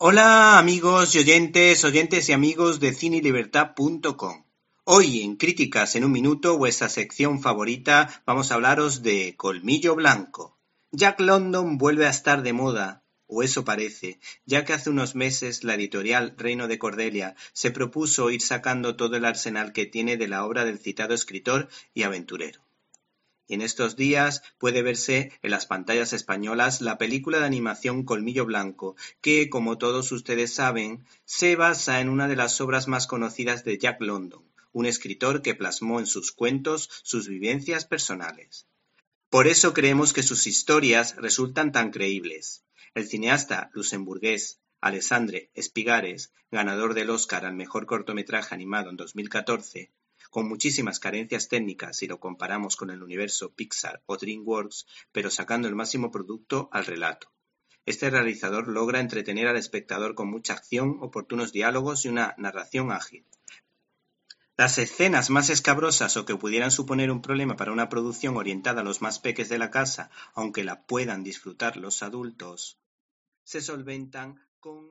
Hola amigos y oyentes, oyentes y amigos de cinelibertad.com. Hoy en Críticas en un Minuto, vuestra sección favorita, vamos a hablaros de Colmillo Blanco. Jack London vuelve a estar de moda, o eso parece, ya que hace unos meses la editorial Reino de Cordelia se propuso ir sacando todo el arsenal que tiene de la obra del citado escritor y aventurero en estos días puede verse en las pantallas españolas la película de animación Colmillo Blanco, que, como todos ustedes saben, se basa en una de las obras más conocidas de Jack London, un escritor que plasmó en sus cuentos sus vivencias personales. Por eso creemos que sus historias resultan tan creíbles. El cineasta luxemburgués Alessandre Espigares, ganador del Oscar al mejor cortometraje animado en 2014, con muchísimas carencias técnicas si lo comparamos con el universo Pixar o DreamWorks, pero sacando el máximo producto al relato. Este realizador logra entretener al espectador con mucha acción, oportunos diálogos y una narración ágil. Las escenas más escabrosas o que pudieran suponer un problema para una producción orientada a los más peques de la casa, aunque la puedan disfrutar los adultos, se solventan con